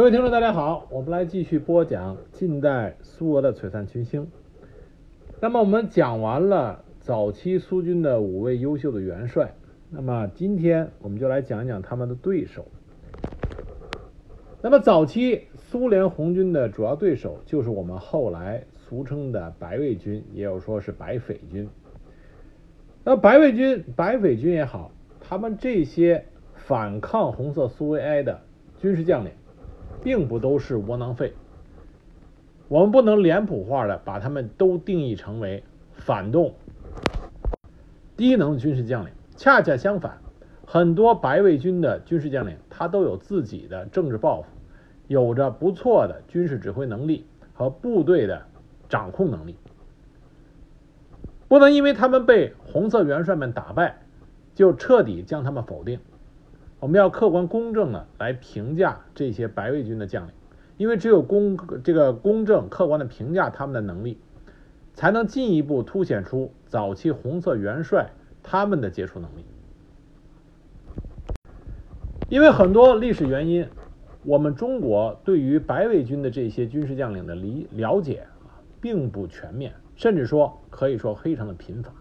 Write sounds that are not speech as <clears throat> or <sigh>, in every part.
各位听众，大家好，我们来继续播讲近代苏俄的璀璨群星。那么我们讲完了早期苏军的五位优秀的元帅，那么今天我们就来讲一讲他们的对手。那么早期苏联红军的主要对手就是我们后来俗称的白卫军，也有说是白匪军。那白卫军、白匪军也好，他们这些反抗红色苏维埃的军事将领。并不都是窝囊废，我们不能脸谱化的把他们都定义成为反动、低能军事将领。恰恰相反，很多白卫军的军事将领，他都有自己的政治抱负，有着不错的军事指挥能力和部队的掌控能力。不能因为他们被红色元帅们打败，就彻底将他们否定。我们要客观公正的来评价这些白卫军的将领，因为只有公这个公正客观的评价他们的能力，才能进一步凸显出早期红色元帅他们的杰出能力。因为很多历史原因，我们中国对于白卫军的这些军事将领的理了解啊，并不全面，甚至说可以说非常的贫乏。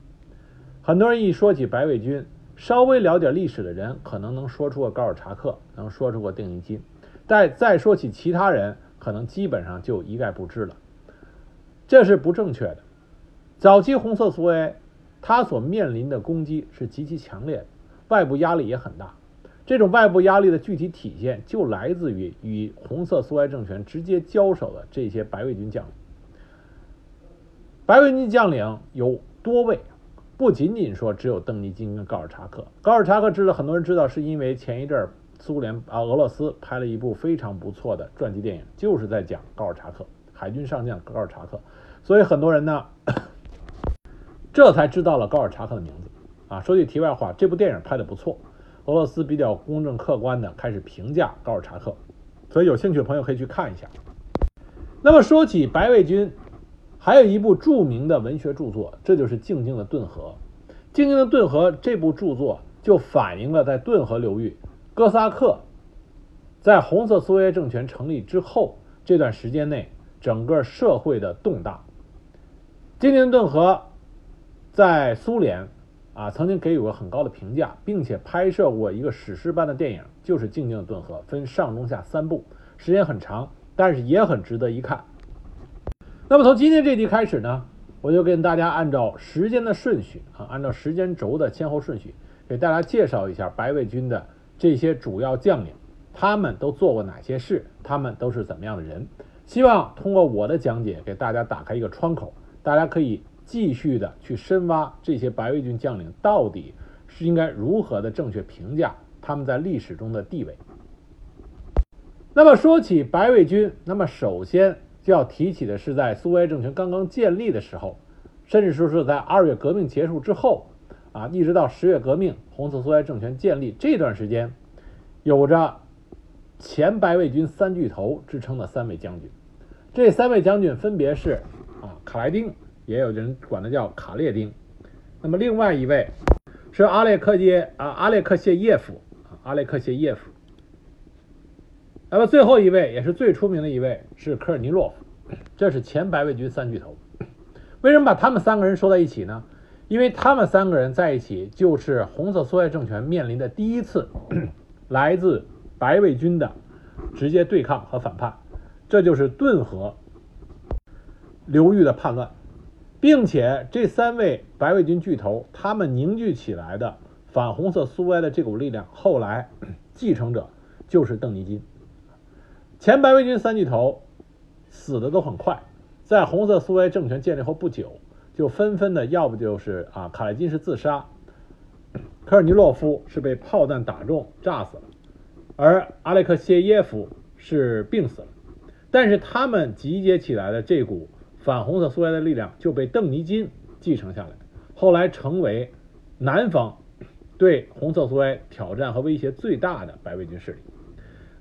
很多人一说起白卫军，稍微了解历史的人可能能说出个高尔察克，能说出个定尼金，但再说起其他人，可能基本上就一概不知了。这是不正确的。早期红色苏维埃，他所面临的攻击是极其强烈的，外部压力也很大。这种外部压力的具体体现，就来自于与红色苏维埃政权直接交手的这些白卫军将领。白卫军将领有多位。不仅仅说只有邓尼金跟高尔察克，高尔察克知道很多人知道，是因为前一阵儿苏联啊俄罗斯拍了一部非常不错的传记电影，就是在讲高尔察克海军上将高尔察克，所以很多人呢这才知道了高尔察克的名字啊。说句题外话，这部电影拍的不错，俄罗斯比较公正客观的开始评价高尔察克，所以有兴趣的朋友可以去看一下。那么说起白卫军。还有一部著名的文学著作，这就是《静静的顿河》。《静静的顿河》这部著作就反映了在顿河流域，哥萨克在红色苏维埃政权成立之后这段时间内整个社会的动荡。《静静的顿河》在苏联啊曾经给予过很高的评价，并且拍摄过一个史诗般的电影，就是《静静的顿河》，分上中下三部，时间很长，但是也很值得一看。那么从今天这集开始呢，我就跟大家按照时间的顺序啊，按照时间轴的先后顺序，给大家介绍一下白卫军的这些主要将领，他们都做过哪些事，他们都是怎么样的人。希望通过我的讲解，给大家打开一个窗口，大家可以继续的去深挖这些白卫军将领到底是应该如何的正确评价他们在历史中的地位。那么说起白卫军，那么首先。要提起的是，在苏维埃政权刚刚建立的时候，甚至说是在二月革命结束之后，啊，一直到十月革命，红色苏维埃政权建立这段时间，有着“前白卫军三巨头”之称的三位将军。这三位将军分别是啊，卡莱丁，也有人管他叫卡列丁。那么另外一位是阿列克耶啊，阿列克谢耶夫啊，阿列克谢耶夫。那么最后一位也是最出名的一位是科尔尼洛夫，这是前白卫军三巨头。为什么把他们三个人说在一起呢？因为他们三个人在一起，就是红色苏维埃政权面临的第一次来自白卫军的直接对抗和反叛，这就是顿河流域的叛乱，并且这三位白卫军巨头他们凝聚起来的反红色苏维埃的这股力量，后来 <clears throat> 继承者就是邓尼金。前白卫军三巨头死的都很快，在红色苏维埃政权建立后不久，就纷纷的，要不就是啊，卡列金是自杀，科尔尼洛夫是被炮弹打中炸死了，而阿列克谢耶夫是病死了。但是他们集结起来的这股反红色苏维埃的力量就被邓尼金继承下来，后来成为南方对红色苏维埃挑战和威胁最大的白卫军势力。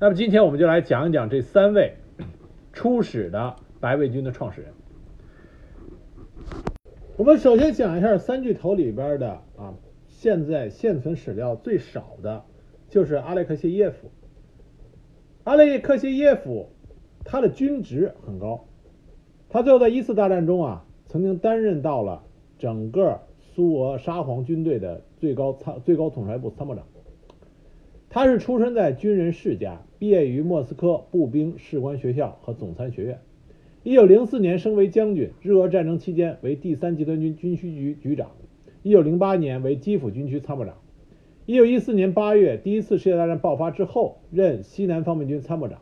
那么今天我们就来讲一讲这三位初始的白卫军的创始人。我们首先讲一下三巨头里边的啊，现在现存史料最少的，就是阿列克谢耶夫。阿列克谢耶夫他的军职很高，他最后在一次大战中啊，曾经担任到了整个苏俄沙皇军队的最高参最高统帅部参谋长。他是出生在军人世家，毕业于莫斯科步兵士官学校和总参学院。一九零四年升为将军，日俄战争期间为第三集团军军需局局长。一九零八年为基辅军区参谋长。一九一四年八月，第一次世界大战爆发之后，任西南方面军参谋长，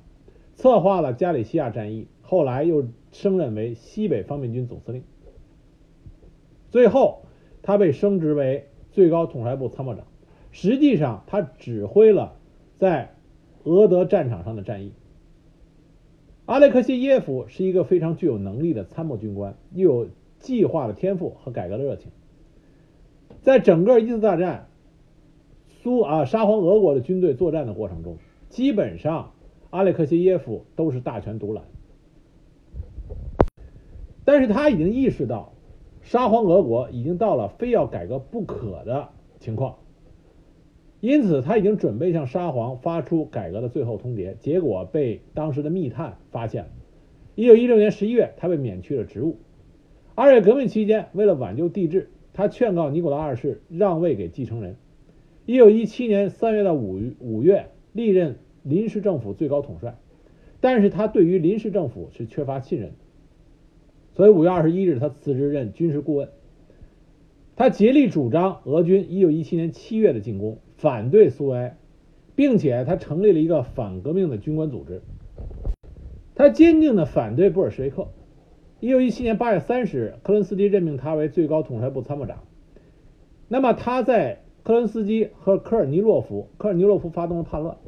策划了加里西亚战役。后来又升任为西北方面军总司令。最后，他被升职为最高统帅部参谋长。实际上，他指挥了在俄德战场上的战役。阿列克谢耶夫是一个非常具有能力的参谋军官，又有计划的天赋和改革的热情。在整个一次大战，苏啊沙皇俄国的军队作战的过程中，基本上阿列克谢耶夫都是大权独揽。但是他已经意识到，沙皇俄国已经到了非要改革不可的情况。因此，他已经准备向沙皇发出改革的最后通牒，结果被当时的密探发现了。一九一六年十一月，他被免去了职务。二月革命期间，为了挽救帝制，他劝告尼古拉二世让位给继承人。一九一七年三月到五五月，历任临时政府最高统帅，但是他对于临时政府是缺乏信任的，所以五月二十一日，他辞职任军事顾问。他竭力主张俄军一九一七年七月的进攻。反对苏维埃，并且他成立了一个反革命的军官组织。他坚定的反对布尔什维克。一九一七年八月三十日，克伦斯基任命他为最高统帅部参谋长。那么他在克伦斯基和科尔尼洛夫，科尔尼洛夫发动了叛乱。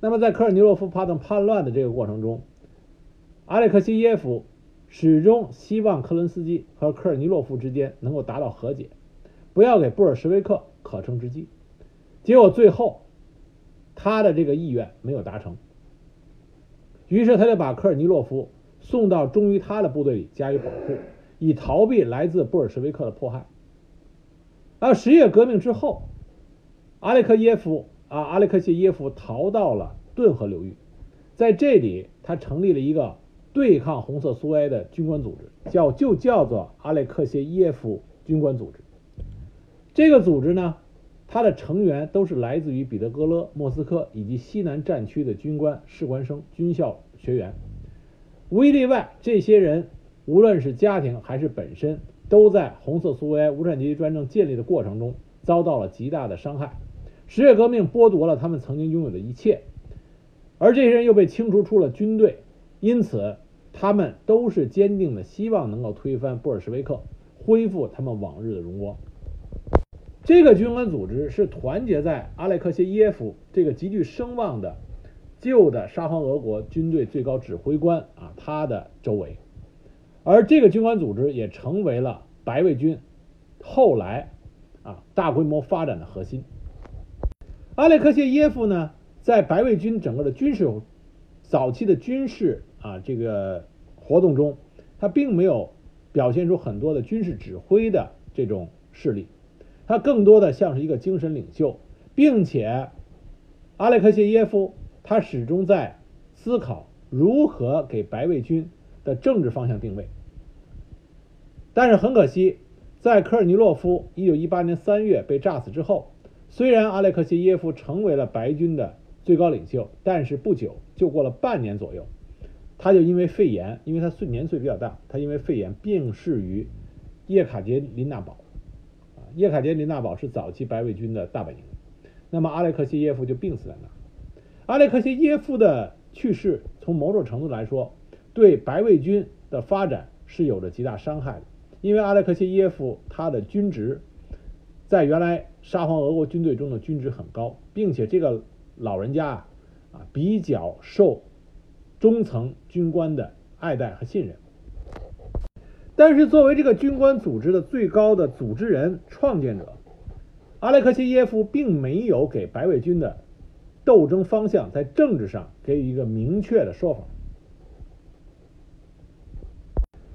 那么在科尔尼洛夫发动叛乱的这个过程中，阿列克谢耶夫始终希望克伦斯基和科尔尼洛夫之间能够达到和解，不要给布尔什维克可乘之机。结果最后，他的这个意愿没有达成，于是他就把科尔尼洛夫送到忠于他的部队里加以保护，以逃避来自布尔什维克的迫害。而十月革命之后，阿列克耶夫啊，阿列克谢耶夫逃到了顿河流域，在这里他成立了一个对抗红色苏维埃的军官组织，叫就叫做阿列克谢耶夫军官组织。这个组织呢？他的成员都是来自于彼得格勒、莫斯科以及西南战区的军官、士官生、军校学员，无一例外，这些人无论是家庭还是本身，都在红色苏维埃无产阶级专政建立的过程中遭到了极大的伤害。十月革命剥夺了他们曾经拥有的一切，而这些人又被清除出了军队，因此他们都是坚定的希望能够推翻布尔什维克，恢复他们往日的荣光。这个军官组织是团结在阿列克谢耶夫这个极具声望的旧的沙皇俄国军队最高指挥官啊他的周围，而这个军官组织也成为了白卫军后来啊大规模发展的核心。阿列克谢耶夫呢，在白卫军整个的军事早期的军事啊这个活动中，他并没有表现出很多的军事指挥的这种势力。他更多的像是一个精神领袖，并且阿列克谢耶夫他始终在思考如何给白卫军的政治方向定位。但是很可惜，在科尔尼洛夫1918年3月被炸死之后，虽然阿列克谢耶夫成为了白军的最高领袖，但是不久就过了半年左右，他就因为肺炎，因为他岁年岁比较大，他因为肺炎病逝于叶卡捷琳娜堡。叶卡捷琳娜堡是早期白卫军的大本营，那么阿列克谢耶夫就病死在那儿。阿列克谢耶夫的去世，从某种程度来说，对白卫军的发展是有着极大伤害的，因为阿列克谢耶夫他的军职在原来沙皇俄国军队中的军职很高，并且这个老人家啊啊比较受中层军官的爱戴和信任。但是，作为这个军官组织的最高的组织人、创建者，阿列克谢耶夫并没有给白卫军的斗争方向在政治上给予一个明确的说法。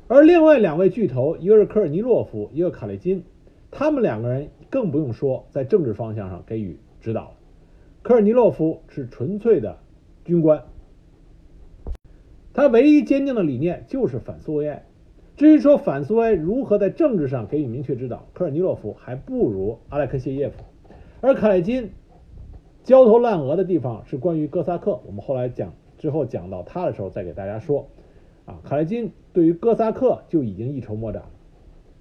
而另外两位巨头，一个是科尔尼洛夫，一个卡列金，他们两个人更不用说在政治方向上给予指导。科尔尼洛夫是纯粹的军官，他唯一坚定的理念就是反苏维埃。至于说反苏维埃如何在政治上给予明确指导，科尔尼洛夫还不如阿列克谢耶夫。而卡列金焦头烂额的地方是关于哥萨克，我们后来讲之后讲到他的时候再给大家说。啊，卡列金对于哥萨克就已经一筹莫展，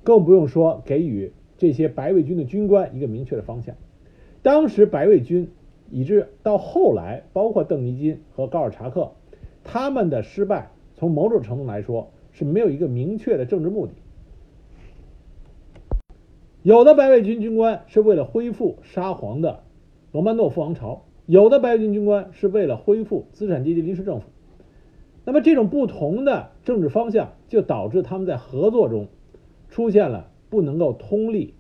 更不用说给予这些白卫军的军官一个明确的方向。当时白卫军以致到后来，包括邓尼金和高尔察克，他们的失败，从某种程度来说是没有一个明确的政治目的。有的白卫军军官是为了恢复沙皇的罗曼诺夫王朝，有的白卫军军官是为了恢复资产阶级临时政府。那么这种不同的政治方向，就导致他们在合作中出现了不能够通力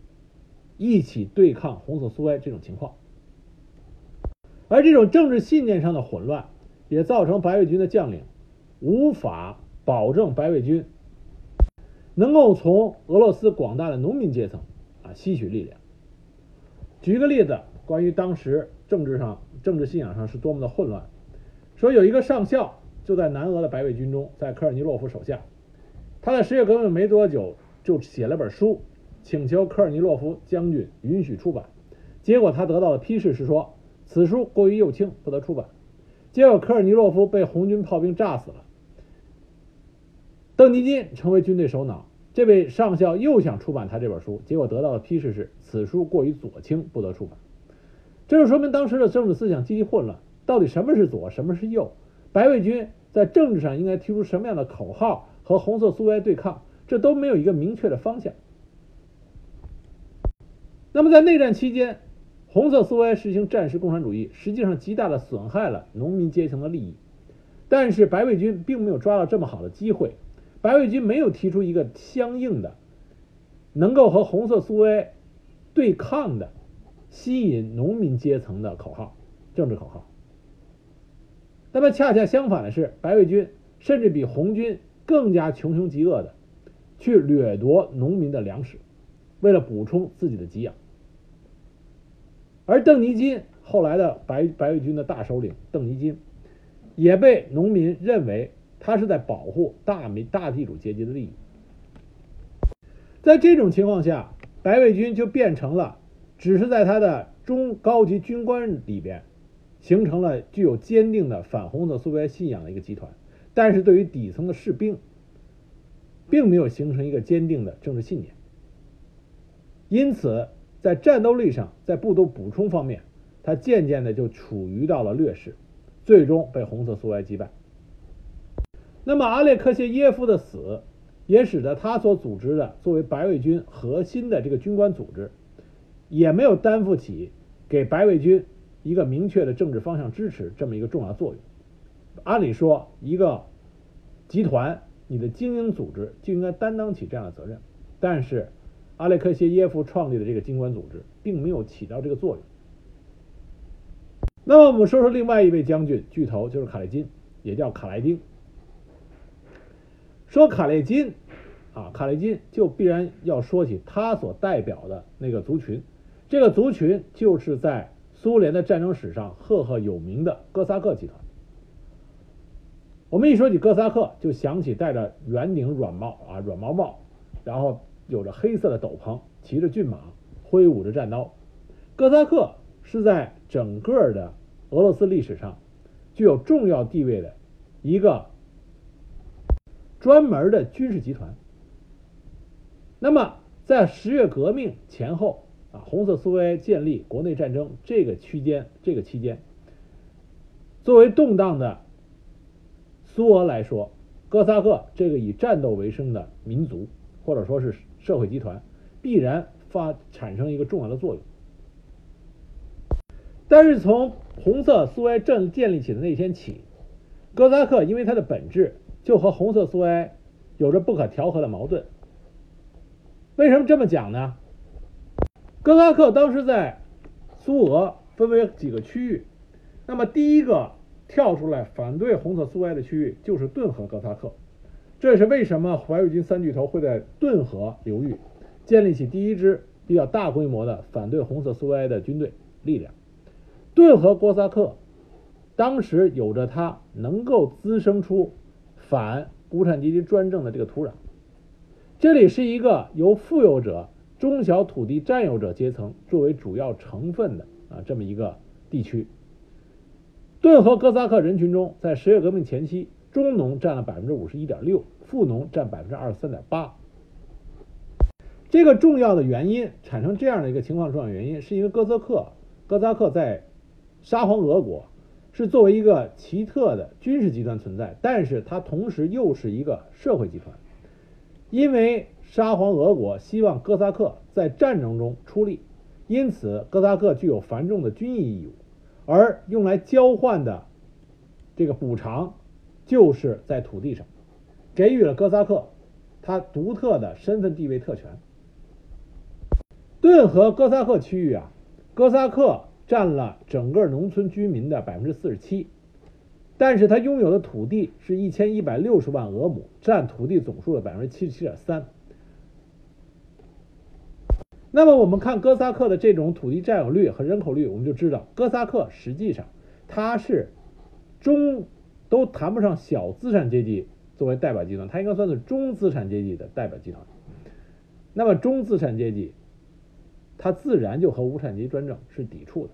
一起对抗红色苏维埃这种情况，而这种政治信念上的混乱，也造成白卫军的将领无法保证白卫军能够从俄罗斯广大的农民阶层啊吸取力量。举一个例子，关于当时政治上政治信仰上是多么的混乱，说有一个上校。就在南俄的白卫军中，在科尔尼洛夫手下，他在十月革命没多久就写了本书，请求科尔尼洛夫将军允许出版。结果他得到的批示是说，此书过于幼轻，不得出版。结果科尔尼洛夫被红军炮兵炸死了。邓尼金成为军队首脑，这位上校又想出版他这本书，结果得到的批示是，此书过于左倾，不得出版。这就说明当时的政治思想极其混乱，到底什么是左，什么是右？白卫军在政治上应该提出什么样的口号和红色苏维埃对抗，这都没有一个明确的方向。那么在内战期间，红色苏维埃实行战时共产主义，实际上极大的损害了农民阶层的利益。但是白卫军并没有抓到这么好的机会，白卫军没有提出一个相应的能够和红色苏维埃对抗的吸引农民阶层的口号，政治口号。那么恰恰相反的是，白卫军甚至比红军更加穷凶极恶的去掠夺农民的粮食，为了补充自己的给养。而邓尼金后来的白白卫军的大首领邓尼金，也被农民认为他是在保护大民大地主阶级的利益。在这种情况下，白卫军就变成了只是在他的中高级军官里边。形成了具有坚定的反红色苏维埃信仰的一个集团，但是对于底层的士兵，并没有形成一个坚定的政治信念，因此在战斗力上，在部队补充方面，他渐渐的就处于到了劣势，最终被红色苏维埃击败。那么阿列克谢耶夫的死，也使得他所组织的作为白卫军核心的这个军官组织，也没有担负起给白卫军。一个明确的政治方向支持这么一个重要作用。按理说，一个集团，你的精英组织就应该担当起这样的责任。但是，阿列克谢耶夫创立的这个军官组织并没有起到这个作用。那么，我们说说另外一位将军巨头，就是卡列金，也叫卡莱丁。说卡列金啊，卡列金就必然要说起他所代表的那个族群，这个族群就是在。苏联的战争史上赫赫有名的哥萨克集团。我们一说起哥萨克，就想起戴着圆顶软帽啊软毛帽，然后有着黑色的斗篷，骑着骏马，挥舞着战刀。哥萨克是在整个的俄罗斯历史上具有重要地位的一个专门的军事集团。那么在十月革命前后。啊，红色苏维埃建立、国内战争这个区间，这个期间，作为动荡的苏俄来说，哥萨克这个以战斗为生的民族或者说是社会集团，必然发产生一个重要的作用。但是从红色苏维埃正建立起的那天起，哥萨克因为它的本质就和红色苏维埃有着不可调和的矛盾。为什么这么讲呢？哥萨克当时在苏俄分为几个区域，那么第一个跳出来反对红色苏维埃的区域就是顿河哥萨克，这是为什么怀卫军三巨头会在顿河流域建立起第一支比较大规模的反对红色苏维埃的军队力量。顿河哥萨克当时有着它能够滋生出反无产阶级专政的这个土壤。这里是一个由富有者、中小土地占有者阶层作为主要成分的啊这么一个地区。顿河哥萨克人群中，在十月革命前期，中农占了百分之五十一点六，富农占百分之二十三点八。这个重要的原因产生这样的一个情况，重要原因是因为哥萨克哥萨克在沙皇俄国是作为一个奇特的军事集团存在，但是它同时又是一个社会集团。因为沙皇俄国希望哥萨克在战争中出力，因此哥萨克具有繁重的军役义务，而用来交换的这个补偿，就是在土地上给予了哥萨克他独特的身份地位特权。顿河哥萨克区域啊，哥萨克占了整个农村居民的百分之四十七。但是他拥有的土地是一千一百六十万俄亩，占土地总数的百分之七十七点三。那么我们看哥萨克的这种土地占有率和人口率，我们就知道哥萨克实际上它是中都谈不上小资产阶级作为代表集团，它应该算是中资产阶级的代表集团。那么中资产阶级，它自然就和无产阶级专政是抵触的。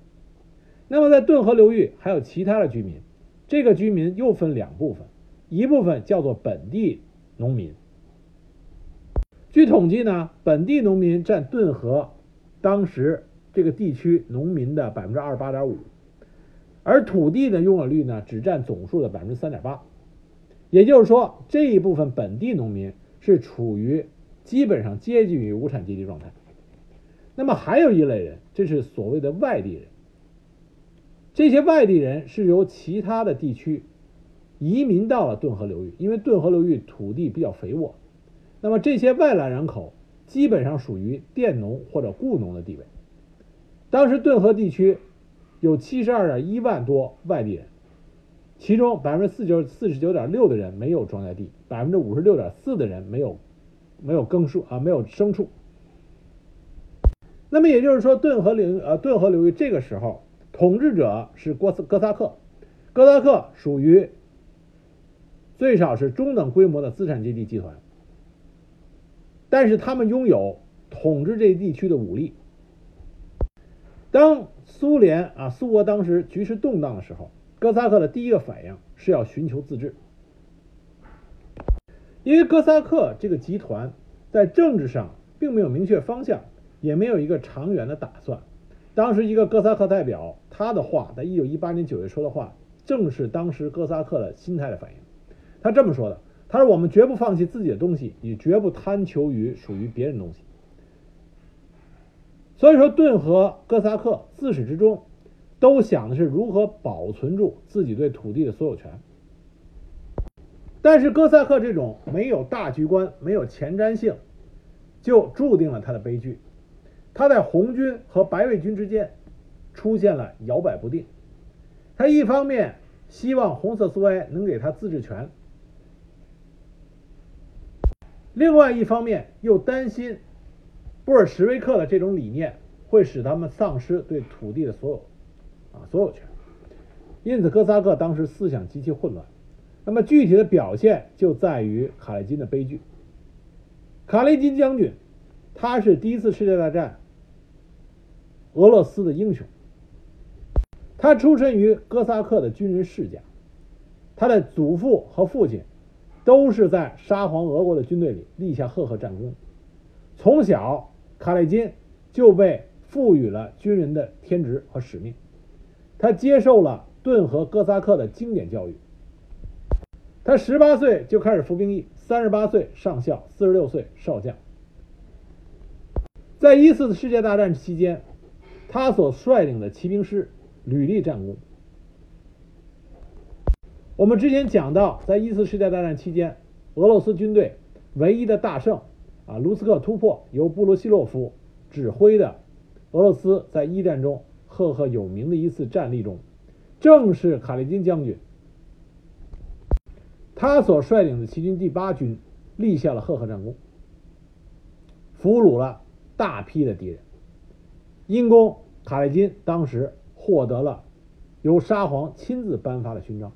那么在顿河流域还有其他的居民。这个居民又分两部分，一部分叫做本地农民。据统计呢，本地农民占顿河当时这个地区农民的百分之二十八点五，而土地的拥有率呢，只占总数的百分之三点八。也就是说，这一部分本地农民是处于基本上接近于无产阶级状态。那么还有一类人，这是所谓的外地人。这些外地人是由其他的地区移民到了顿河流域，因为顿河流域土地比较肥沃。那么这些外来人口基本上属于佃农或者雇农的地位。当时顿河地区有七十二点一万多外地人，其中百分之四九四十九点六的人没有庄稼地，百分之五十六点四的人没有没有耕畜啊，没有牲畜。那么也就是说，顿河流呃顿河流域这个时候。统治者是哥斯哥萨克，哥萨克属于最少是中等规模的资产阶级集团，但是他们拥有统治这一地区的武力。当苏联啊苏俄当时局势动荡的时候，哥萨克的第一个反应是要寻求自治，因为哥萨克这个集团在政治上并没有明确方向，也没有一个长远的打算。当时一个哥萨克代表，他的话，在一九一八年九月说的话，正是当时哥萨克的心态的反应。他这么说的：“他说，我们绝不放弃自己的东西，也绝不贪求于属于别人的东西。”所以说，顿河哥萨克自始至终都想的是如何保存住自己对土地的所有权。但是，哥萨克这种没有大局观、没有前瞻性，就注定了他的悲剧。他在红军和白卫军之间出现了摇摆不定。他一方面希望红色苏维埃能给他自治权，另外一方面又担心布尔什维克的这种理念会使他们丧失对土地的所有啊所有权。因此，哥萨克当时思想极其混乱。那么具体的表现就在于卡列金的悲剧。卡列金将军，他是第一次世界大战。俄罗斯的英雄，他出身于哥萨克的军人世家，他的祖父和父亲都是在沙皇俄国的军队里立下赫赫战功。从小，卡列金就被赋予了军人的天职和使命，他接受了顿河哥萨克的经典教育。他十八岁就开始服兵役，三十八岁上校，四十六岁少将。在一次世界大战期间。他所率领的骑兵师屡立战功。我们之前讲到，在一次世界大战期间，俄罗斯军队唯一的大胜啊，卢斯克突破，由布罗西洛夫指挥的俄罗斯在一战中赫赫有名的一次战例中，正是卡列金将军他所率领的骑军第八军立下了赫赫战功，俘虏了大批的敌人。因功，卡列金当时获得了由沙皇亲自颁发的勋章。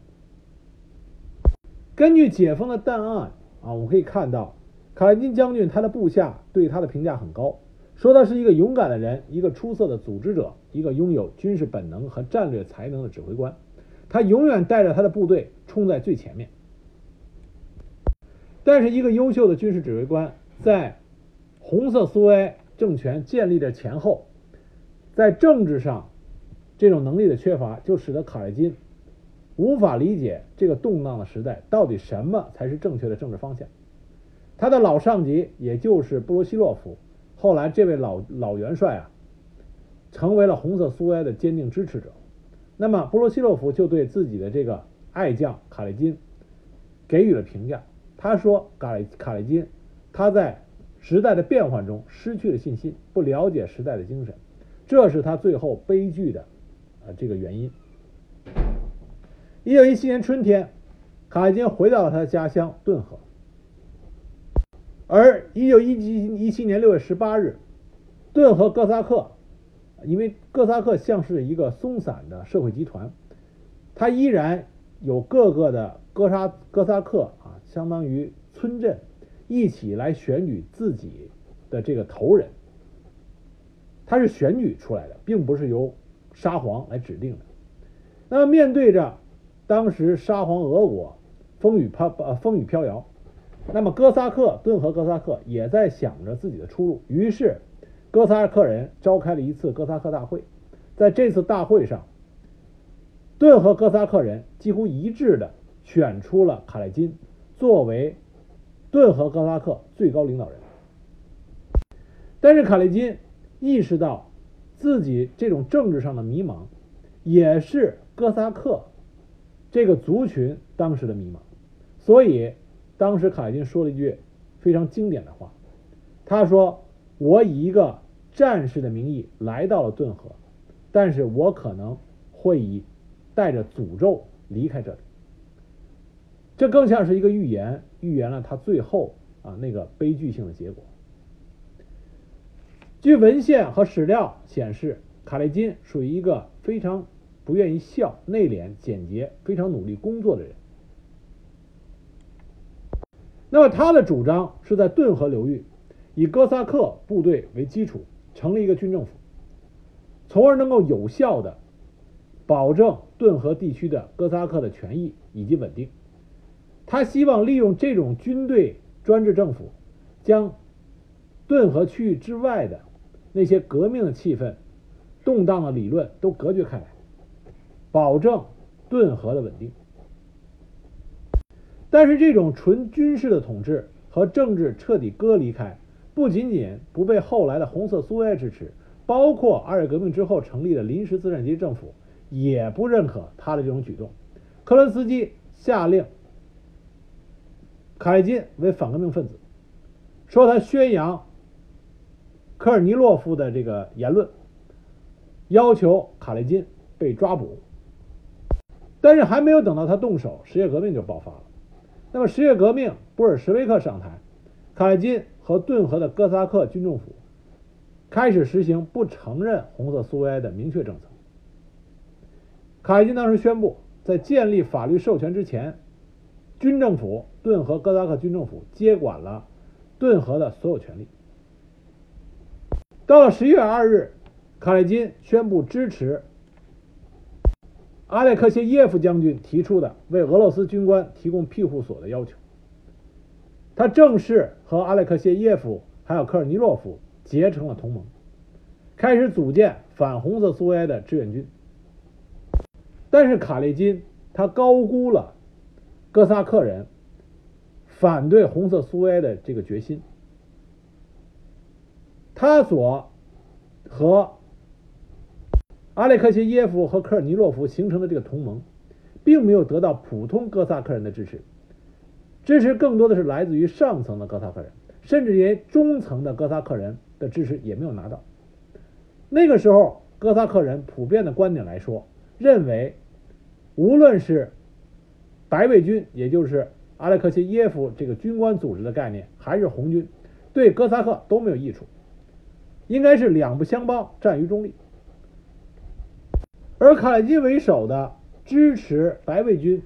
根据解封的档案啊，我们可以看到，卡列金将军他的部下对他的评价很高，说他是一个勇敢的人，一个出色的组织者，一个拥有军事本能和战略才能的指挥官。他永远带着他的部队冲在最前面。但是，一个优秀的军事指挥官在红色苏维埃政权建立的前后，在政治上这种能力的缺乏，就使得卡列金无法理解这个动荡的时代到底什么才是正确的政治方向。他的老上级，也就是布罗西洛夫，后来这位老老元帅啊，成为了红色苏维埃的坚定支持者。那么，布罗西洛夫就对自己的这个爱将卡列金给予了评价。他说：“卡列卡列金，他在时代的变换中失去了信心，不了解时代的精神，这是他最后悲剧的啊这个原因。”一九一七年春天，卡列金回到了他的家乡顿河。而一九一七一七年六月十八日，顿河哥萨克。因为哥萨克像是一个松散的社会集团，他依然有各个的哥沙哥萨克啊，相当于村镇一起来选举自己的这个头人，它是选举出来的，并不是由沙皇来指定的。那么面对着当时沙皇俄国风雨飘呃风雨飘摇，那么哥萨克顿河哥萨克也在想着自己的出路，于是。哥萨克人召开了一次哥萨克大会，在这次大会上，顿河哥萨克人几乎一致的选出了卡列金作为顿河哥萨克最高领导人。但是卡列金意识到自己这种政治上的迷茫，也是哥萨克这个族群当时的迷茫，所以当时卡列金说了一句非常经典的话，他说：“我以一个。”战士的名义来到了顿河，但是我可能会以带着诅咒离开这里。这更像是一个预言，预言了他最后啊那个悲剧性的结果。据文献和史料显示，卡列金属于一个非常不愿意笑、内敛、简洁、非常努力工作的人。那么他的主张是在顿河流域以哥萨克部队为基础。成立一个军政府，从而能够有效的保证顿河地区的哥萨克的权益以及稳定。他希望利用这种军队专制政府，将顿河区域之外的那些革命的气氛、动荡的理论都隔绝开来，保证顿河的稳定。但是，这种纯军事的统治和政治彻底割离开。不仅仅不被后来的红色苏维埃支持，包括二月革命之后成立的临时资产阶级政府也不认可他的这种举动。克伦斯基下令凯金为反革命分子，说他宣扬科尔尼洛夫的这个言论，要求卡列金被抓捕。但是还没有等到他动手，十月革命就爆发了。那么十月革命，布尔什维克上台，卡列金。和顿河的哥萨克军政府开始实行不承认红色苏维埃的明确政策。卡列金当时宣布，在建立法律授权之前，军政府顿河哥萨克军政府接管了顿河的所有权利。到了十一月二日，卡列金宣布支持阿列克谢耶夫将军提出的为俄罗斯军官提供庇护所的要求。他正式和阿列克谢耶夫还有科尔尼洛夫结成了同盟，开始组建反红色苏维埃的志愿军。但是卡列金他高估了哥萨克人反对红色苏维埃的这个决心，他所和阿列克谢耶夫和科尔尼洛夫形成的这个同盟，并没有得到普通哥萨克人的支持。支持更多的是来自于上层的哥萨克人，甚至连中层的哥萨克人的支持也没有拿到。那个时候，哥萨克人普遍的观点来说，认为无论是白卫军，也就是阿列克谢耶夫这个军官组织的概念，还是红军，对哥萨克都没有益处，应该是两不相帮，战于中立。而卡列金为首的支持白卫军。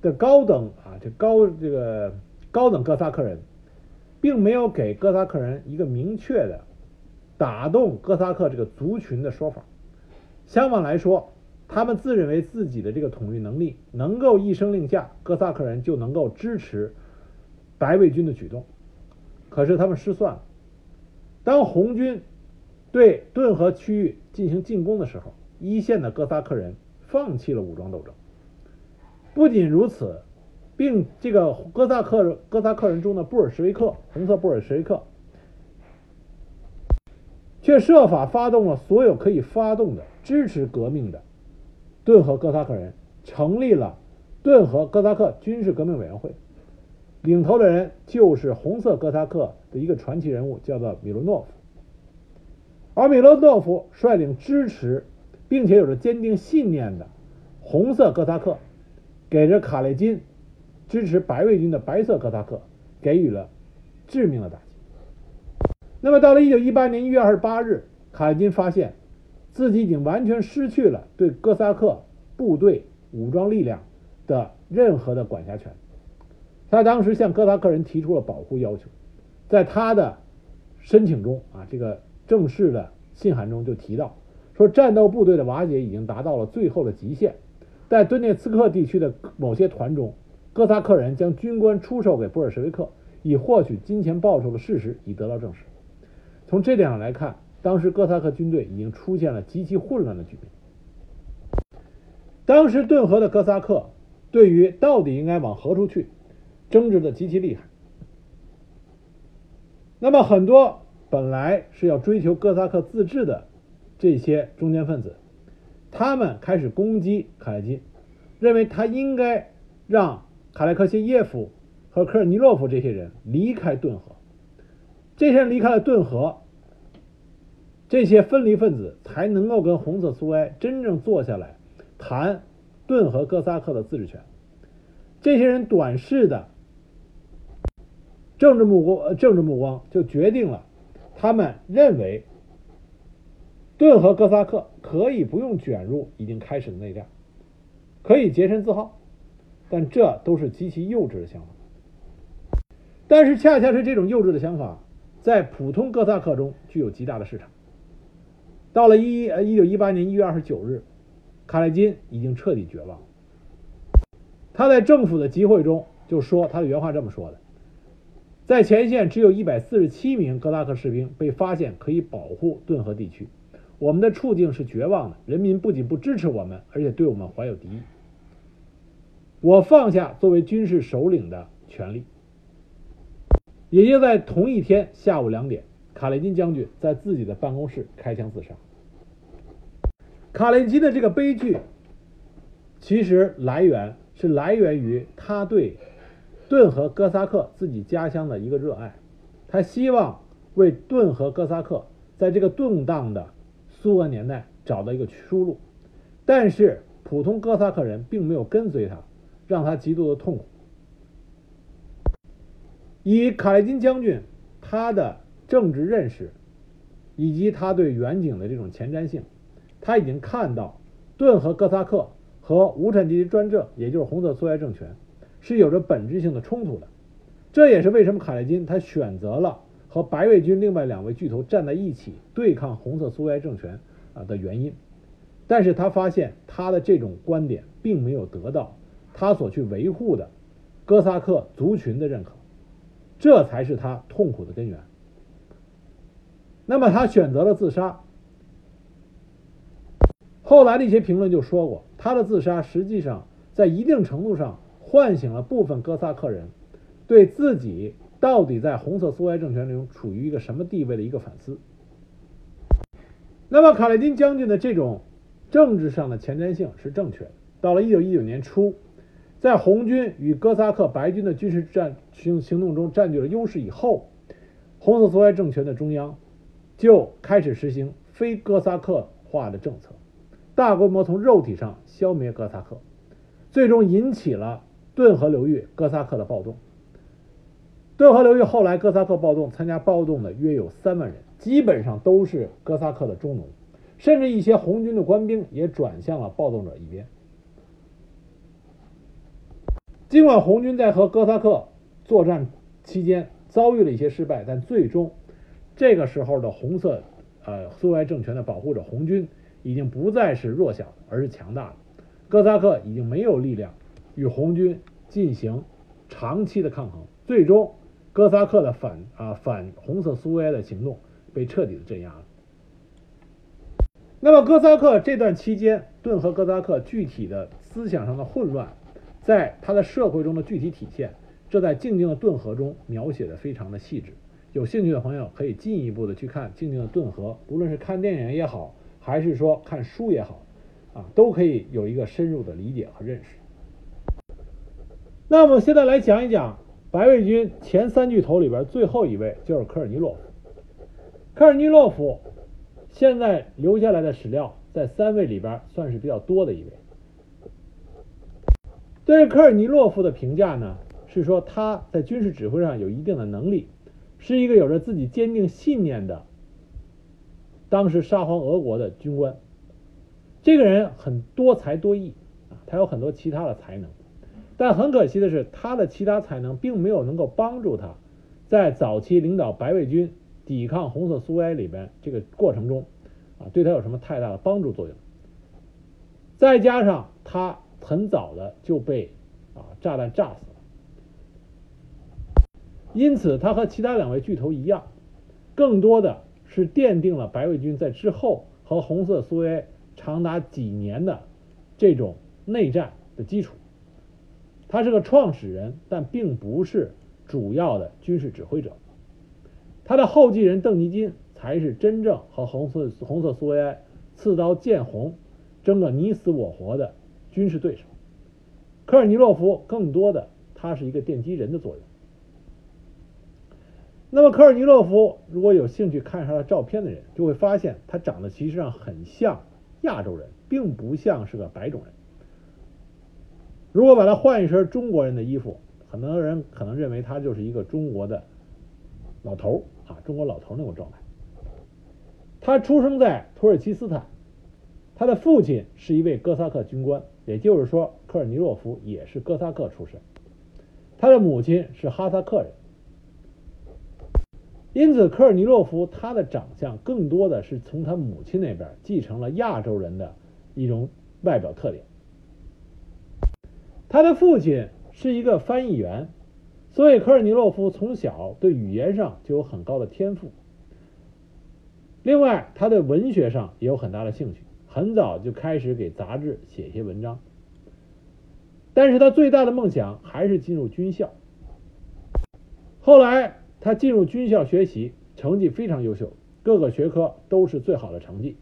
的高等啊这高这个高等哥萨克人，并没有给哥萨克人一个明确的打动哥萨克这个族群的说法。相反来说，他们自认为自己的这个统御能力能够一声令下，哥萨克人就能够支持白卫军的举动。可是他们失算了。当红军对顿河区域进行进攻的时候，一线的哥萨克人放弃了武装斗争。不仅如此，并这个哥萨克哥萨克人中的布尔什维克，红色布尔什维克，却设法发动了所有可以发动的支持革命的顿河哥萨克人，成立了顿河哥萨克军事革命委员会。领头的人就是红色哥萨克的一个传奇人物，叫做米罗诺夫。而米罗诺夫率领支持并且有着坚定信念的红色哥萨克，给着卡列金支持白卫军的白色哥萨克给予了致命的打击。那么，到了一九一八年一月二十八日，卡列金发现自己已经完全失去了对哥萨克部队武装力量的任何的管辖权。他当时向哥萨克人提出了保护要求，在他的申请中啊，这个正式的信函中就提到说，战斗部队的瓦解已经达到了最后的极限，在顿涅茨克地区的某些团中，哥萨克人将军官出售给布尔什维克以获取金钱报酬的事实已得到证实。从这点上来看，当时哥萨克军队已经出现了极其混乱的局面。当时顿河的哥萨克对于到底应该往何处去？争执的极其厉害。那么，很多本来是要追求哥萨克自治的这些中间分子，他们开始攻击卡列金，认为他应该让卡莱克谢耶夫和科尔尼洛夫这些人离开顿河。这些人离开了顿河，这些分离分子才能够跟红色苏维埃真正坐下来谈顿河哥萨克的自治权。这些人短视的。政治目光，政治目光就决定了，他们认为顿河哥萨克可以不用卷入已经开始的内战，可以洁身自好，但这都是极其幼稚的想法。但是恰恰是这种幼稚的想法，在普通哥萨克中具有极大的市场。到了一一呃一九一八年一月二十九日，卡列金已经彻底绝望。他在政府的集会中就说，他的原话这么说的。在前线只有一百四十七名哥萨克士兵被发现可以保护顿河地区，我们的处境是绝望的。人民不仅不支持我们，而且对我们怀有敌意。我放下作为军事首领的权利。也就在同一天下午两点，卡雷金将军在自己的办公室开枪自杀。卡雷金的这个悲剧，其实来源是来源于他对。顿河哥萨克自己家乡的一个热爱，他希望为顿河哥萨克在这个动荡的苏俄年代找到一个出路，但是普通哥萨克人并没有跟随他，让他极度的痛苦。以卡列金将军他的政治认识以及他对远景的这种前瞻性，他已经看到顿河哥萨克和无产阶级专政，也就是红色苏维埃政权。是有着本质性的冲突的，这也是为什么卡列金他选择了和白卫军另外两位巨头站在一起对抗红色苏维埃政权啊的原因。但是他发现他的这种观点并没有得到他所去维护的哥萨克族群的认可，这才是他痛苦的根源。那么他选择了自杀。后来的一些评论就说过，他的自杀实际上在一定程度上。唤醒了部分哥萨克人对自己到底在红色苏维埃政权中处于一个什么地位的一个反思。那么，卡列金将军的这种政治上的前瞻性是正确的。到了1919年初，在红军与哥萨克白军的军事战行行动中占据了优势以后，红色苏维埃政权的中央就开始实行非哥萨克化的政策，大规模从肉体上消灭哥萨克，最终引起了。顿河流域哥萨克的暴动。顿河流域后来哥萨克暴动参加暴动的约有三万人，基本上都是哥萨克的中农，甚至一些红军的官兵也转向了暴动者一边。尽管红军在和哥萨克作战期间遭遇了一些失败，但最终这个时候的红色呃苏维埃政权的保护者红军已经不再是弱小，而是强大了。哥萨克已经没有力量与红军进行长期的抗衡，最终哥萨克的反啊反红色苏维埃的行动被彻底的镇压了。那么哥萨克这段期间，顿河哥萨克具体的思想上的混乱，在他的社会中的具体体现，这在《静静的顿河》中描写的非常的细致。有兴趣的朋友可以进一步的去看《静静的顿河》，无论是看电影也好，还是说看书也好，啊，都可以有一个深入的理解和认识。那我们现在来讲一讲白卫军前三巨头里边最后一位，就是科尔尼洛夫。科尔尼洛夫。现在留下来的史料，在三位里边算是比较多的一位。对科尔尼洛夫的评价呢，是说他在军事指挥上有一定的能力，是一个有着自己坚定信念的当时沙皇俄国的军官。这个人很多才多艺啊，他有很多其他的才能，但很可惜的是，他的其他才能并没有能够帮助他在早期领导白卫军。抵抗红色苏维埃里边这个过程中，啊，对他有什么太大的帮助作用？再加上他很早的就被啊炸弹炸死了，因此他和其他两位巨头一样，更多的是奠定了白卫军在之后和红色苏维埃长达几年的这种内战的基础。他是个创始人，但并不是主要的军事指挥者。他的后继人邓尼金才是真正和红色红色苏维埃刺刀见红、争个你死我活的军事对手。科尔尼洛夫更多的他是一个奠基人的作用。那么科尔尼洛夫如果有兴趣看他的照片的人，就会发现他长得其实上很像亚洲人，并不像是个白种人。如果把他换一身中国人的衣服，很多人可能认为他就是一个中国的老头啊，中国老头那种状态。他出生在土耳其斯坦，他的父亲是一位哥萨克军官，也就是说，科尔尼洛夫也是哥萨克出身。他的母亲是哈萨克人，因此科尔尼洛夫他的长相更多的是从他母亲那边继承了亚洲人的一种外表特点。他的父亲是一个翻译员。所以，科尔尼洛夫从小对语言上就有很高的天赋。另外，他对文学上也有很大的兴趣，很早就开始给杂志写一些文章。但是他最大的梦想还是进入军校。后来，他进入军校学习，成绩非常优秀，各个学科都是最好的成绩。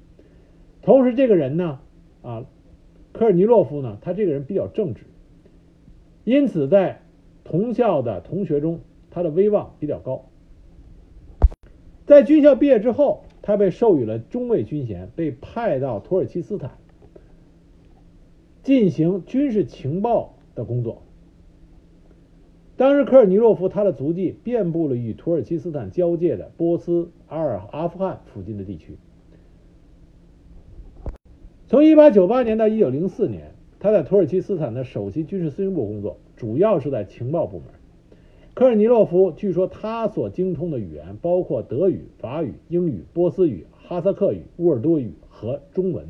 同时，这个人呢，啊，科尔尼洛夫呢，他这个人比较正直，因此在。同校的同学中，他的威望比较高。在军校毕业之后，他被授予了中尉军衔，被派到土耳其斯坦进行军事情报的工作。当时，科尔尼洛夫他的足迹遍布了与土耳其斯坦交界的波斯、阿尔、阿富汗附近的地区。从1898年到1904年，他在土耳其斯坦的首席军事司令部工作。主要是在情报部门。科尔尼洛夫据说他所精通的语言包括德语、法语、英语、波斯语、哈萨克语、乌尔都语和中文。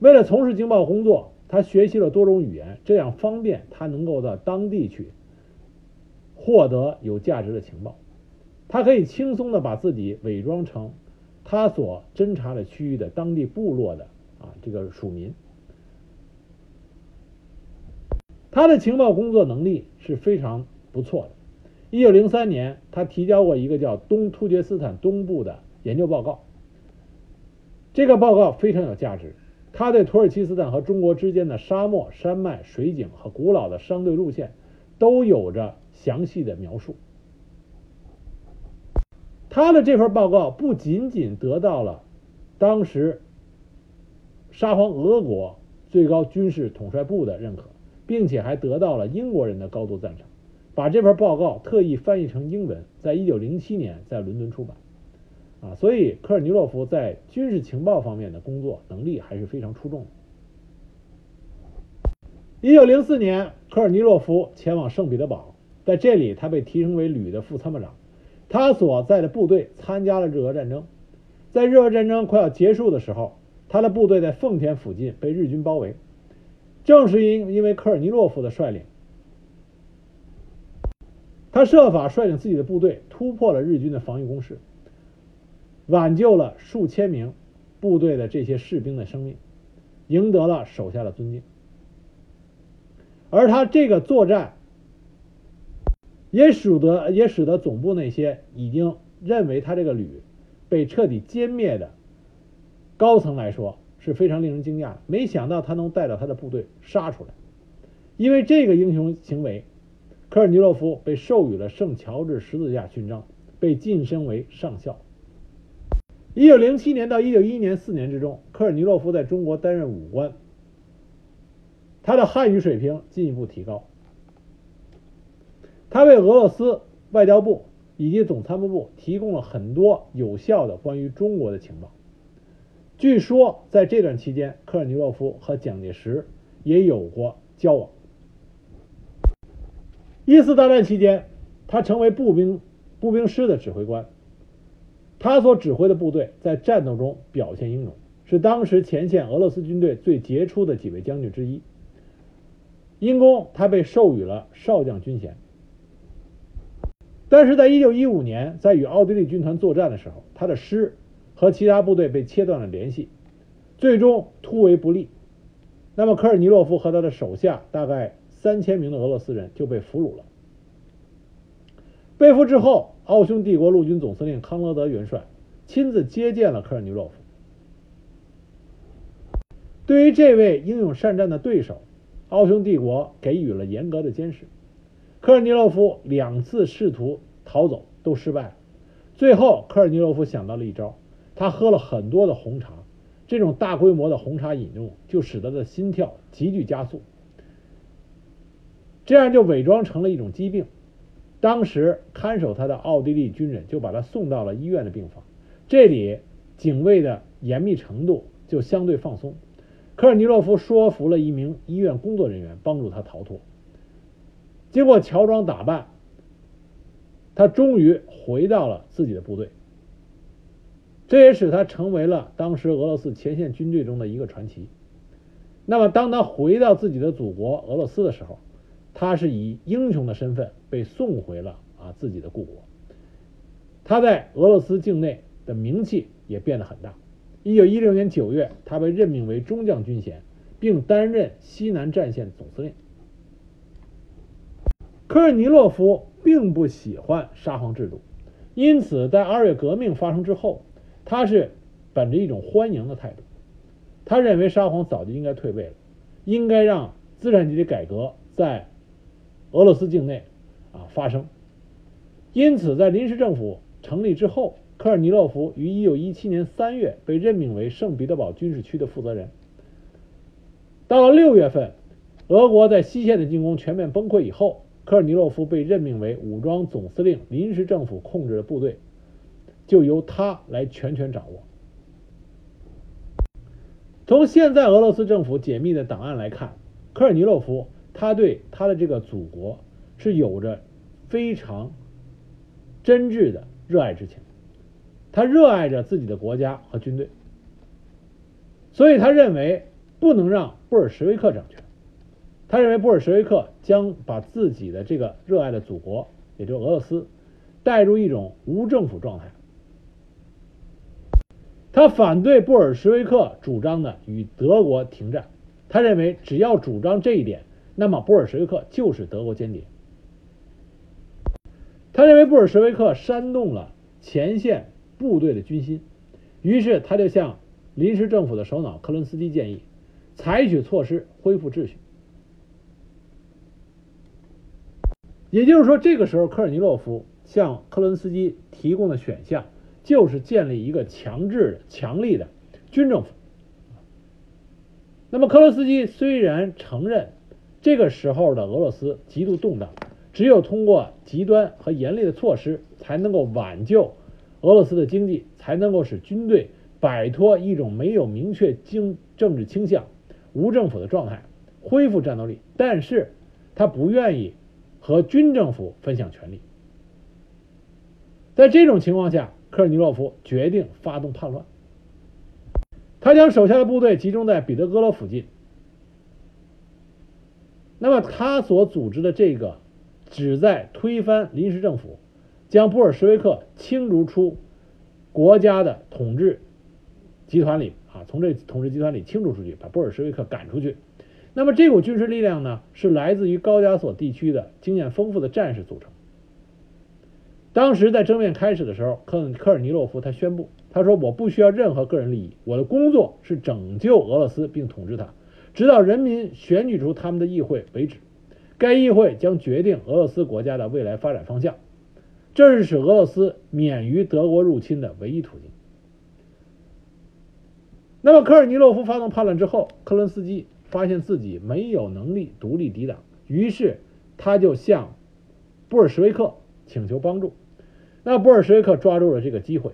为了从事情报工作，他学习了多种语言，这样方便他能够到当地去获得有价值的情报。他可以轻松的把自己伪装成他所侦查的区域的当地部落的啊这个属民。他的情报工作能力是非常不错的。一九零三年，他提交过一个叫《东突厥斯坦东部的研究报告》，这个报告非常有价值。他对土耳其斯坦和中国之间的沙漠、山脉、水井和古老的商队路线都有着详细的描述。他的这份报告不仅仅得到了当时沙皇俄国最高军事统帅部的认可。并且还得到了英国人的高度赞赏，把这份报告特意翻译成英文，在一九零七年在伦敦出版。啊，所以科尔尼洛夫在军事情报方面的工作能力还是非常出众的。一九零四年，科尔尼洛夫前往圣彼得堡，在这里他被提升为旅的副参谋长。他所在的部队参加了日俄战争，在日俄战争快要结束的时候，他的部队在奉天附近被日军包围。正是因因为科尔尼洛夫的率领，他设法率领自己的部队突破了日军的防御工事，挽救了数千名部队的这些士兵的生命，赢得了手下的尊敬。而他这个作战。也使得也使得总部那些已经认为他这个旅被彻底歼灭的高层来说是非常令人惊讶的。没想到他能带着他的部队杀出来，因为这个英雄行为，科尔尼洛夫被授予了圣乔治十字架勋章，被晋升为上校。一九零七年到一九一一年四年之中，科尔尼洛夫在中国担任武官，他的汉语水平进一步提高。他为俄罗斯外交部以及总参谋部提供了很多有效的关于中国的情报。据说在这段期间，科尔尼洛夫和蒋介石也有过交往。一次大战期间，他成为步兵步兵师的指挥官。他所指挥的部队在战斗中表现英勇，是当时前线俄罗斯军队最杰出的几位将军之一。因功，他被授予了少将军衔。但是在1915年，在与奥地利军团作战的时候，他的师和其他部队被切断了联系，最终突围不利。那么科尔尼洛夫和他的手下大概三千名的俄罗斯人就被俘虏了。被俘之后，奥匈帝国陆军总司令康罗德元帅亲自接见了科尔尼洛夫。对于这位英勇善战的对手，奥匈帝国给予了严格的监视。科尔尼洛夫两次试图逃走都失败了，最后科尔尼洛夫想到了一招，他喝了很多的红茶，这种大规模的红茶饮用就使得他的心跳急剧加速，这样就伪装成了一种疾病。当时看守他的奥地利军人就把他送到了医院的病房，这里警卫的严密程度就相对放松。科尔尼洛夫说服了一名医院工作人员帮助他逃脱。经过乔装打扮，他终于回到了自己的部队，这也使他成为了当时俄罗斯前线军队中的一个传奇。那么，当他回到自己的祖国俄罗斯的时候，他是以英雄的身份被送回了啊自己的故国。他在俄罗斯境内的名气也变得很大。一九一六年九月，他被任命为中将军衔，并担任西南战线总司令。科尔尼洛夫并不喜欢沙皇制度，因此在二月革命发生之后，他是本着一种欢迎的态度。他认为沙皇早就应该退位了，应该让资产阶级改革在俄罗斯境内啊发生。因此，在临时政府成立之后，科尔尼洛夫于1917年3月被任命为圣彼得堡军事区的负责人。到了六月份，俄国在西线的进攻全面崩溃以后。科尔尼洛夫被任命为武装总司令，临时政府控制的部队就由他来全权掌握。从现在俄罗斯政府解密的档案来看，科尔尼洛夫他对他的这个祖国是有着非常真挚的热爱之情，他热爱着自己的国家和军队，所以他认为不能让布尔什维克掌权。他认为布尔什维克将把自己的这个热爱的祖国，也就是俄罗斯，带入一种无政府状态。他反对布尔什维克主张的与德国停战。他认为只要主张这一点，那么布尔什维克就是德国间谍。他认为布尔什维克煽动了前线部队的军心，于是他就向临时政府的首脑克伦斯基建议，采取措施恢复秩序。也就是说，这个时候科尔尼洛夫向克伦斯基提供的选项就是建立一个强制的、强力的军政府。那么，克罗斯基虽然承认这个时候的俄罗斯极度动荡，只有通过极端和严厉的措施才能够挽救俄罗斯的经济，才能够使军队摆脱一种没有明确经政治倾向、无政府的状态，恢复战斗力，但是他不愿意和军政府分享权力。在这种情况下，科尔尼洛夫决定发动叛乱。他将手下的部队集中在彼得格勒附近。那么，他所组织的这个旨在推翻临时政府，将布尔什维克清除出国家的统治集团里啊，从这统治集团里清除出去，把布尔什维克赶出去。那么，这股军事力量呢，是来自于高加索地区的经验丰富的战士组成。当时在政变开始的时候，科科尔尼洛夫他宣布，他说：“我不需要任何个人利益，我的工作是拯救俄罗斯并统治它。”直到人民选举出他们的议会为止，该议会将决定俄罗斯国家的未来发展方向，这是使俄罗斯免于德国入侵的唯一途径。那么，科尔尼洛夫发动叛乱之后，克伦斯基发现自己没有能力独立抵挡，于是他就向布尔什维克请求帮助。那布尔什维克抓住了这个机会，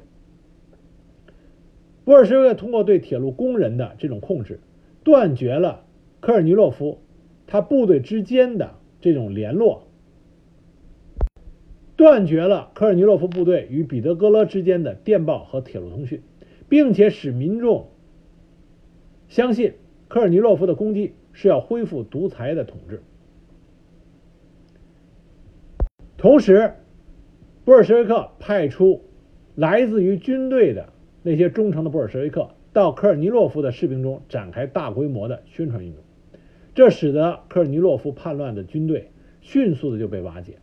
布尔什维克通过对铁路工人的这种控制。断绝了科尔尼洛夫他部队之间的这种联络，断绝了科尔尼洛夫部队与彼得格勒之间的电报和铁路通讯，并且使民众相信科尔尼洛夫的攻击是要恢复独裁的统治。同时，布尔什维克派出来自于军队的那些忠诚的布尔什维克。到科尔尼洛夫的士兵中展开大规模的宣传运动，这使得科尔尼洛夫叛乱的军队迅速的就被瓦解。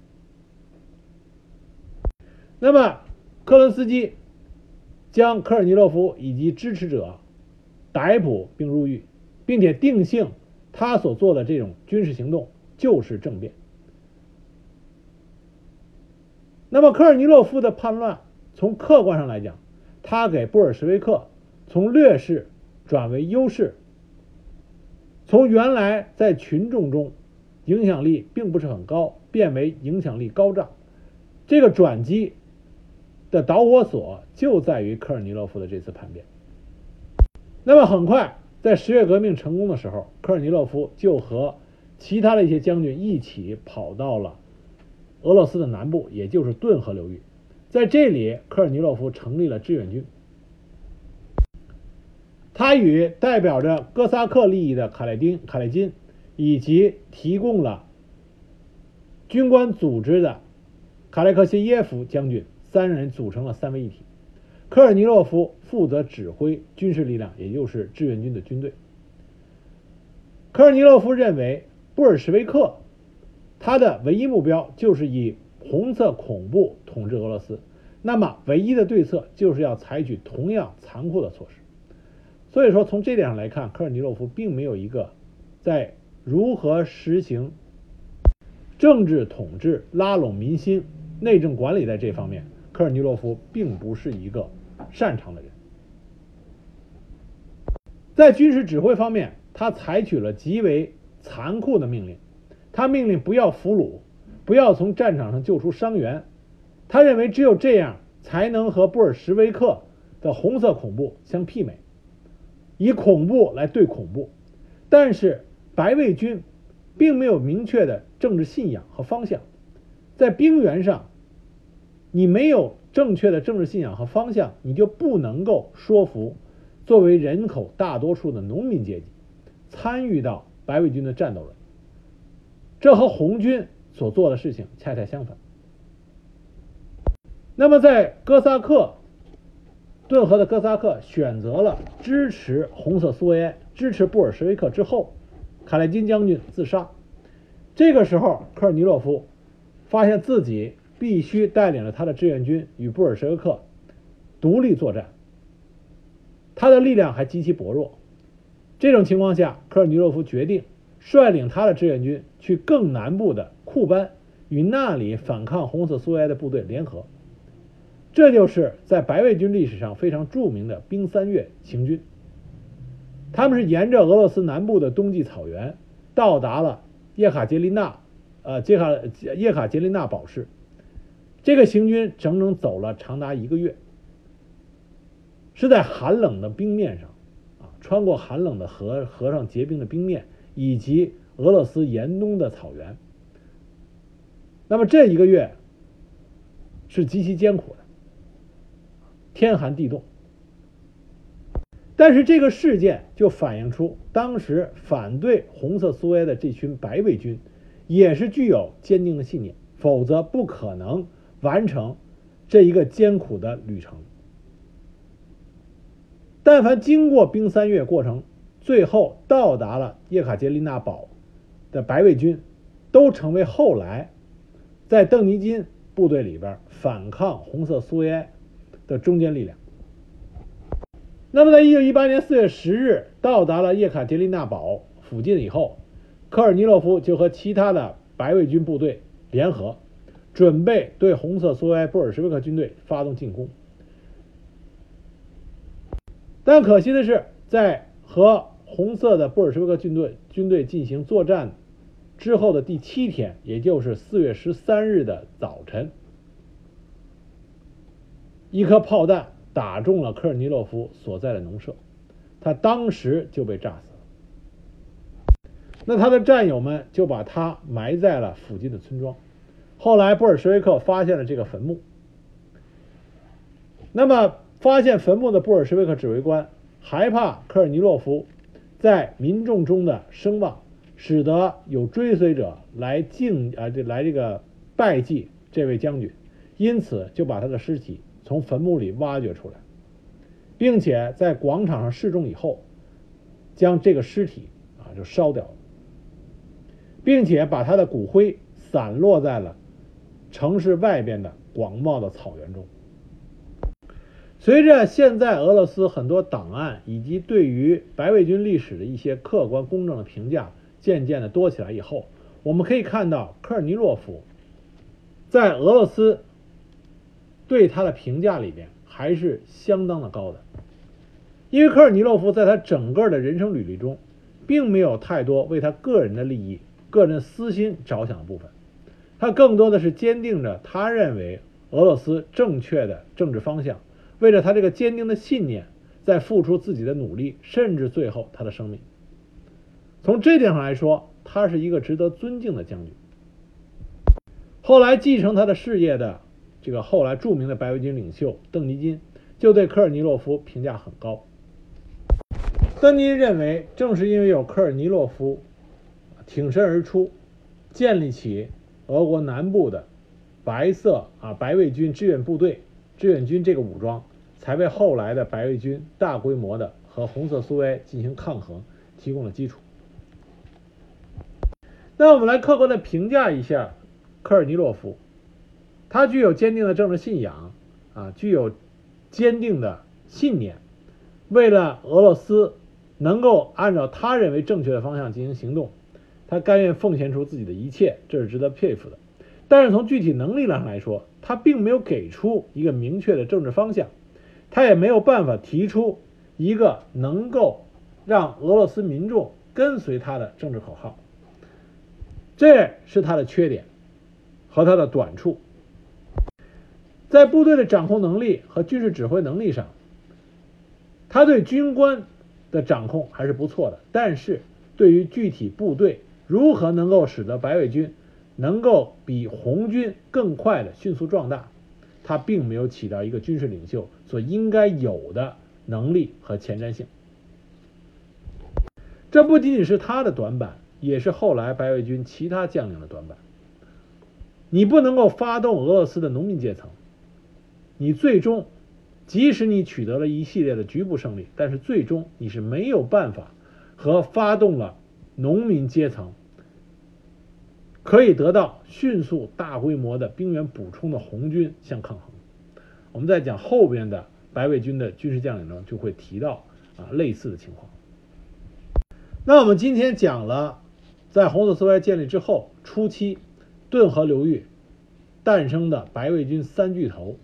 那么，科伦斯基将科尔尼洛夫以及支持者逮捕并入狱，并且定性他所做的这种军事行动就是政变。那么，科尔尼洛夫的叛乱从客观上来讲，他给布尔什维克。从劣势转为优势，从原来在群众中影响力并不是很高，变为影响力高涨。这个转机的导火索就在于科尔尼洛夫的这次叛变。那么很快，在十月革命成功的时候，科尔尼洛夫就和其他的一些将军一起跑到了俄罗斯的南部，也就是顿河流域，在这里，科尔尼洛夫成立了志愿军。他与代表着哥萨克利益的卡列丁、卡列金，以及提供了军官组织的卡列克谢耶夫将军三人组成了三位一体。科尔尼洛夫负责指挥军事力量，也就是志愿军的军队。科尔尼洛夫认为，布尔什维克他的唯一目标就是以红色恐怖统治俄罗斯，那么唯一的对策就是要采取同样残酷的措施。所以说，从这点上来看，科尔尼洛夫并没有一个在如何实行政治统治、拉拢民心、内政管理在这方面，科尔尼洛夫并不是一个擅长的人。在军事指挥方面，他采取了极为残酷的命令，他命令不要俘虏，不要从战场上救出伤员，他认为只有这样才能和布尔什维克的红色恐怖相媲美。以恐怖来对恐怖，但是白卫军并没有明确的政治信仰和方向，在兵源上，你没有正确的政治信仰和方向，你就不能够说服作为人口大多数的农民阶级参与到白卫军的战斗中。这和红军所做的事情恰恰相反。那么在哥萨克。顿河的哥萨克选择了支持红色苏维埃，支持布尔什维克之后，卡列金将军自杀。这个时候，科尔尼洛夫发现自己必须带领着他的志愿军与布尔什维克独立作战，他的力量还极其薄弱。这种情况下，科尔尼洛夫决定率领他的志愿军去更南部的库班，与那里反抗红色苏维埃的部队联合。这就是在白卫军历史上非常著名的兵三月行军。他们是沿着俄罗斯南部的冬季草原，到达了叶卡捷琳娜，呃，叶卡叶卡捷琳娜堡市。这个行军整整走了长达一个月，是在寒冷的冰面上，啊，穿过寒冷的河河上结冰的冰面，以及俄罗斯严冬的草原。那么这一个月是极其艰苦的，天寒地冻。但是这个事件就反映出，当时反对红色苏维埃的这群白卫军也是具有坚定的信念，否则不可能完成这一个艰苦的旅程。但凡经过冰三月过程，最后到达了叶卡捷琳娜堡的白卫军，都成为后来在邓尼金部队里边反抗红色苏维埃的中坚力量。那么，在一九一八年四月十日到达了叶卡捷琳娜堡附近以后，科尔尼洛夫就和其他的白卫军部队联合，准备对红色苏维埃布尔什维克军队发动进攻。但可惜的是，在和红色的布尔什维克军队军队进行作战之后的第七天，也就是四月十三日的早晨，一颗炮弹打中了科尔尼洛夫所在的农舍，他当时就被炸死了。那他的战友们就把他埋在了附近的村庄。后来布尔什维克发现了这个坟墓，那么。发现坟墓的布尔什维克指挥官害怕科尔尼洛夫在民众中的声望，使得有追随者来敬啊，这来这个拜祭这位将军，因此就把他的尸体从坟墓里挖掘出来，并且在广场上示众以后，将这个尸体啊就烧掉了，并且把他的骨灰散落在了城市外边的广袤的草原中。随着现在俄罗斯很多档案以及对于白卫军历史的一些客观公正的评价渐渐的多起来以后，我们可以看到科尔尼洛夫在俄罗斯对他的评价里边还是相当的高的，因为科尔尼洛夫在他整个的人生履历中，并没有太多为他个人的利益、个人私心着想的部分，他更多的是坚定着他认为俄罗斯正确的政治方向。为了他这个坚定的信念，在付出自己的努力，甚至最后他的生命。从这点上来说，他是一个值得尊敬的将军。后来继承他的事业的这个后来著名的白卫军领袖邓尼金，就对科尔尼洛夫评价很高。邓尼认为，正是因为有科尔尼洛夫挺身而出，建立起俄国南部的白色啊白卫军志愿部队。志愿军这个武装，才为后来的白卫军大规模的和红色苏维埃进行抗衡提供了基础。那我们来客观的评价一下科尔尼洛夫，他具有坚定的政治信仰，啊，具有坚定的信念，为了俄罗斯能够按照他认为正确的方向进行行动，他甘愿奉献出自己的一切，这是值得佩服的。但是从具体能力上来说，他并没有给出一个明确的政治方向，他也没有办法提出一个能够让俄罗斯民众跟随他的政治口号，这是他的缺点和他的短处。在部队的掌控能力和军事指挥能力上，他对军官的掌控还是不错的，但是对于具体部队如何能够使得白卫军。能够比红军更快的迅速壮大，他并没有起到一个军事领袖所应该有的能力和前瞻性。这不仅仅是他的短板，也是后来白卫军其他将领的短板。你不能够发动俄罗斯的农民阶层，你最终，即使你取得了一系列的局部胜利，但是最终你是没有办法和发动了农民阶层。可以得到迅速大规模的兵员补充的红军相抗衡。我们在讲后边的白卫军的军事将领中就会提到啊类似的情况。那我们今天讲了，在红色苏维埃建立之后初期，顿河流域诞生的白卫军三巨头，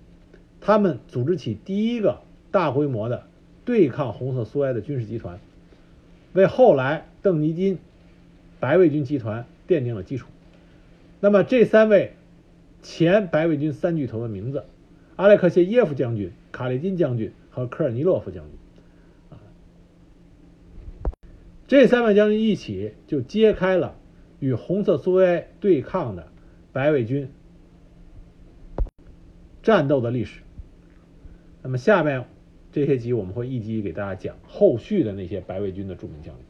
他们组织起第一个大规模的对抗红色苏维埃的军事集团，为后来邓尼金白卫军集团奠定了基础。那么这三位前白卫军三巨头的名字：阿列克谢耶夫将军、卡列金将军和科尔尼洛夫将军。啊这三位将军一起就揭开了与红色苏维埃对抗的白卫军战斗的历史。那么下面这些集我们会一集给大家讲后续的那些白卫军的著名将领。